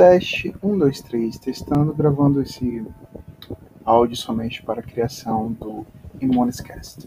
Teste, um, dois, três, testando, gravando esse áudio somente para a criação do imonescast